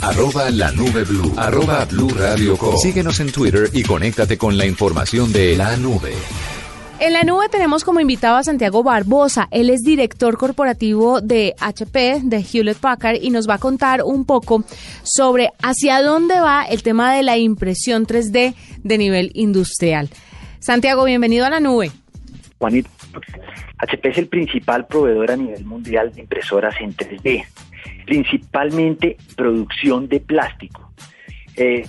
Arroba la nube blue. Arroba blue radio com. Síguenos en Twitter y conéctate con la información de la nube. En la nube tenemos como invitado a Santiago Barbosa. Él es director corporativo de HP, de Hewlett Packard, y nos va a contar un poco sobre hacia dónde va el tema de la impresión 3D de nivel industrial. Santiago, bienvenido a la nube. Juanito, HP es el principal proveedor a nivel mundial de impresoras en 3D, principalmente producción de plástico. Eh,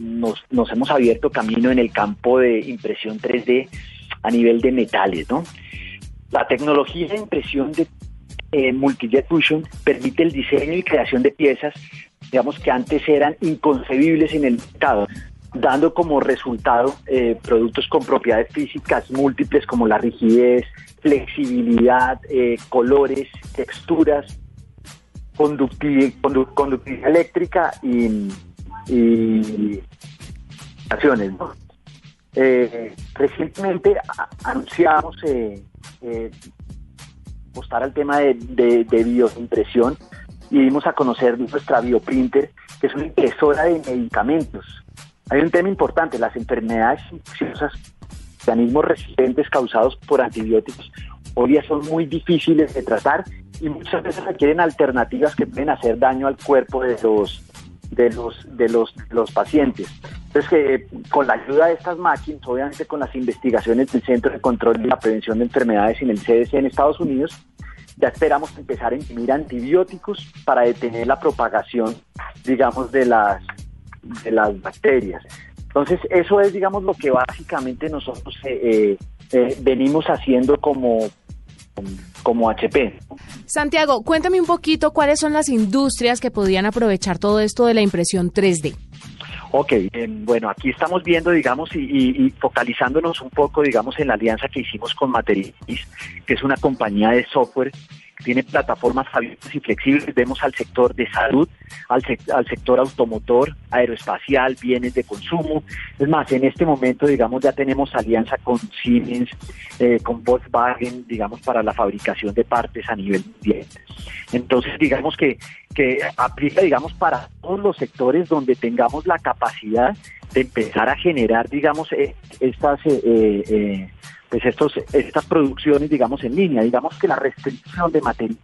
nos, nos, hemos abierto camino en el campo de impresión 3D a nivel de metales, ¿no? La tecnología de impresión de eh, Multijet Fusion permite el diseño y creación de piezas, digamos que antes eran inconcebibles en el mercado, dando como resultado eh, productos con propiedades físicas múltiples como la rigidez, flexibilidad, eh, colores, texturas, conductividad, conductividad eléctrica y y acciones. Eh, recientemente anunciamos eh, eh, apostar al tema de, de, bioimpresión y dimos a conocer nuestra bioprinter, que es una impresora de medicamentos. Hay un tema importante, las enfermedades infecciosas, organismos resistentes causados por antibióticos, hoy día son muy difíciles de tratar y muchas veces requieren alternativas que pueden hacer daño al cuerpo de los de los, de los, los pacientes. Entonces, con la ayuda de estas máquinas, obviamente con las investigaciones del Centro de Control y la Prevención de Enfermedades en el CDC en Estados Unidos, ya esperamos empezar a imprimir antibióticos para detener la propagación, digamos, de las, de las bacterias. Entonces, eso es, digamos, lo que básicamente nosotros eh, eh, venimos haciendo como HP. Santiago, cuéntame un poquito cuáles son las industrias que podían aprovechar todo esto de la impresión 3D. Ok, bueno, aquí estamos viendo, digamos, y, focalizándonos un poco, digamos, en la alianza que hicimos con Materialis, que es una compañía de software tiene plataformas abiertas y flexibles. Vemos al sector de salud, al, al sector automotor, aeroespacial, bienes de consumo. Es más, en este momento, digamos, ya tenemos alianza con Siemens, eh, con Volkswagen, digamos, para la fabricación de partes a nivel mundial. Entonces, digamos que, que aplica, digamos, para todos los sectores donde tengamos la capacidad de empezar a generar, digamos, eh, estas... Eh, pues estos, estas producciones, digamos, en línea. Digamos que la restricción de materiales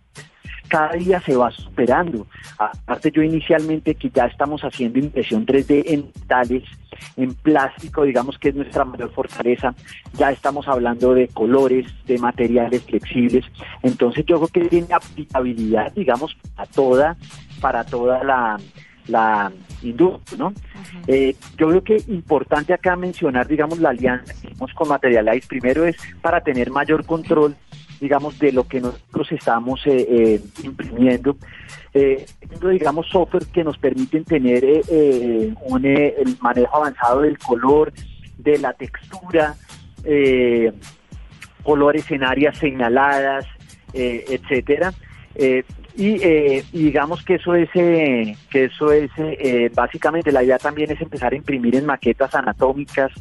cada día se va superando. Aparte yo inicialmente que ya estamos haciendo impresión 3D en metales, en plástico, digamos que es nuestra mayor fortaleza, ya estamos hablando de colores, de materiales flexibles, entonces yo creo que tiene aplicabilidad, digamos, para toda, para toda la, la industria, ¿no? Eh, yo creo que importante acá mencionar, digamos, la alianza con Materialize, primero es para tener mayor control, digamos, de lo que nosotros estamos eh, eh, imprimiendo, digamos, software que nos permiten tener un, el manejo avanzado del color, de la textura, colores en áreas señaladas, etcétera. Eh, y, digamos que eso es, eh, que eso es eh, básicamente la idea también es empezar a imprimir en maquetas anatómicas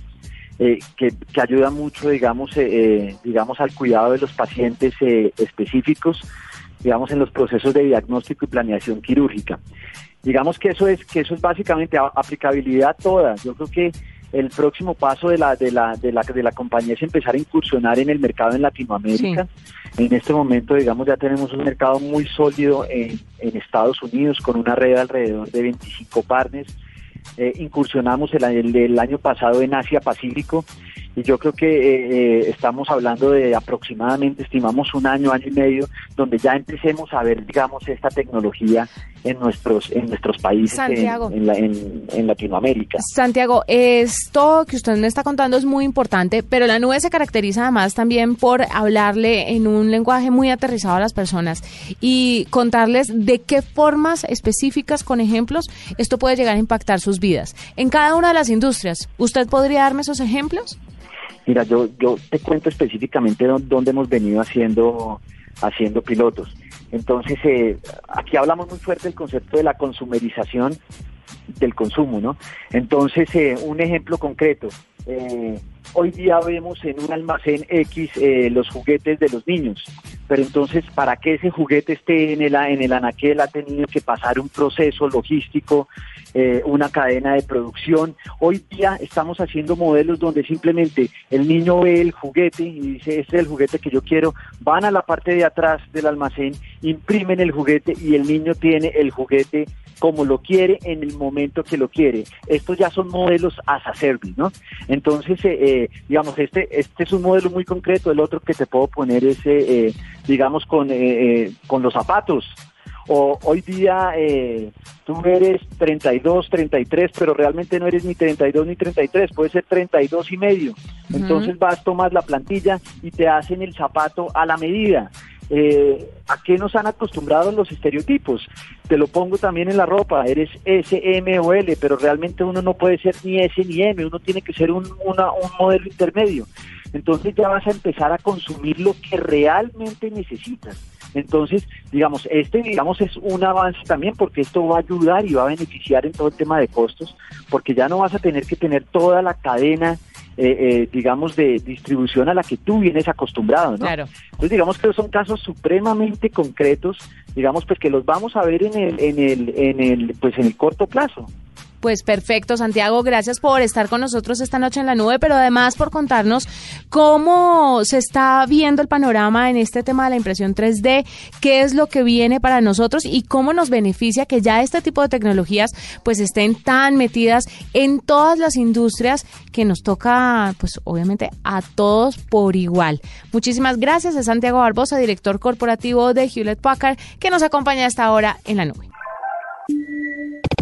que, que ayuda mucho, digamos, digamos al cuidado de los pacientes específicos, digamos en los procesos de diagnóstico y planeación quirúrgica. Digamos que eso es que eso es básicamente aplicabilidad toda. Yo creo que el próximo paso de la, de la, de la, de la compañía es empezar a incursionar en el mercado en Latinoamérica. En este momento, digamos, ya tenemos un mercado muy sólido en, en Estados Unidos con una red de alrededor de 25 partners. Eh, incursionamos el, el, año pasado en Asia Pacífico y yo creo que eh, eh, estamos hablando de aproximadamente, estimamos un año, año y medio, donde ya empecemos a ver, digamos, esta tecnología en nuestros en nuestros países en, en, Latinoamérica. Santiago, esto que usted me está contando es muy importante, pero la nube se caracteriza además también por hablarle en un lenguaje muy aterrizado a las personas y contarles de qué formas específicas, con ejemplos, esto puede llegar a impactar sus vidas. En cada una de las industrias, ¿usted podría darme esos ejemplos? Mira, yo, yo te cuento específicamente dónde hemos venido haciendo, haciendo pilotos. Entonces, eh, aquí hablamos muy fuerte del concepto de la consumerización del consumo, ¿no? Entonces, eh, un ejemplo concreto. Eh, hoy día vemos en un almacén X los juguetes de los niños, pero entonces para que ese juguete esté en el, en el anaquel ha tenido que pasar un proceso logístico eh, una cadena de producción. Hoy día estamos haciendo modelos donde simplemente el niño ve el juguete y dice, este es el juguete que yo quiero, van a la parte de atrás del almacén, imprimen el juguete y el niño tiene el juguete como lo quiere en el momento que lo quiere. Estos ya son modelos as a service, ¿no? Entonces, eh, eh, digamos, este, este es un modelo muy concreto. El otro que te puedo poner es, digamos, con, con los zapatos. O hoy día eh, tú eres 32, 33, pero realmente no eres ni 32 ni 33, puede ser 32 y medio. Entonces vas, tomas la plantilla y te hacen el zapato a la medida. Eh, ¿A qué nos han acostumbrado los estereotipos? Te lo pongo también en la ropa, eres S, M o L, pero realmente uno no puede ser ni S ni M, uno tiene que ser un, un modelo intermedio. Entonces ya vas a empezar a consumir lo que realmente necesitas. Entonces, digamos, este, digamos, es un avance también porque esto va a ayudar y va a beneficiar en todo el tema de costos, porque ya no vas a tener que tener toda la cadena, eh, digamos, de distribución a la que tú vienes acostumbrado, ¿no? Claro. Entonces, digamos que son casos supremamente concretos, digamos, pues que los vamos a ver en el, en el, en el, pues en el corto plazo. Pues perfecto, Santiago, gracias por estar con nosotros esta noche en la nube, pero además por contarnos cómo se está viendo el panorama en este tema de la impresión 3D, qué es lo que viene para nosotros y cómo nos beneficia que ya este tipo de tecnologías pues estén tan metidas en todas las industrias que nos toca pues obviamente a todos por igual. Muchísimas gracias a Santiago Barbosa, director corporativo de Hewlett Packard, que nos acompaña hasta ahora en la nube.